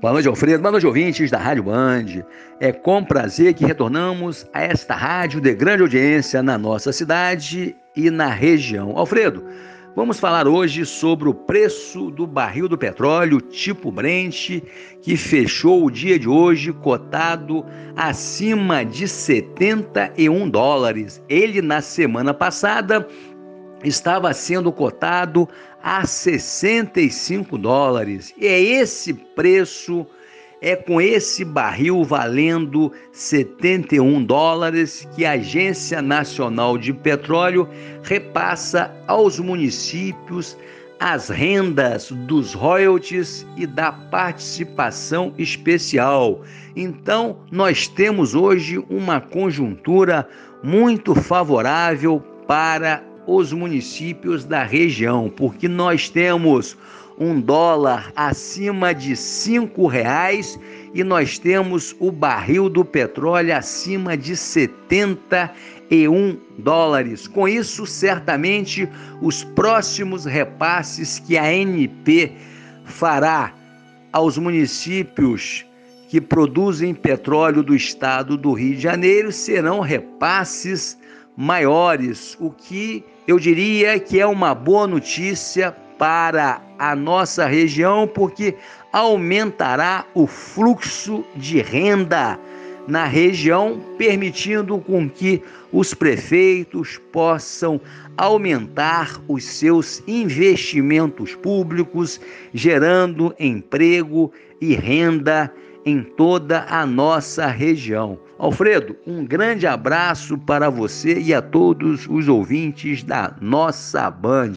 Boa noite, Alfredo. Boa noite, ouvintes da Rádio Band. É com prazer que retornamos a esta rádio de grande audiência na nossa cidade e na região. Alfredo, vamos falar hoje sobre o preço do barril do petróleo tipo Brent, que fechou o dia de hoje cotado acima de 71 dólares. Ele, na semana passada, estava sendo cotado a 65 dólares. E é esse preço, é com esse barril valendo 71 dólares que a Agência Nacional de Petróleo repassa aos municípios as rendas dos royalties e da participação especial. Então, nós temos hoje uma conjuntura muito favorável para os municípios da região, porque nós temos um dólar acima de cinco reais e nós temos o barril do petróleo acima de 71 dólares. Com isso, certamente os próximos repasses que a ANP fará aos municípios que produzem petróleo do estado do Rio de Janeiro serão repasses maiores, o que eu diria que é uma boa notícia para a nossa região, porque aumentará o fluxo de renda na região, permitindo com que os prefeitos possam aumentar os seus investimentos públicos, gerando emprego e renda em toda a nossa região. Alfredo, um grande abraço para você e a todos os ouvintes da nossa Band.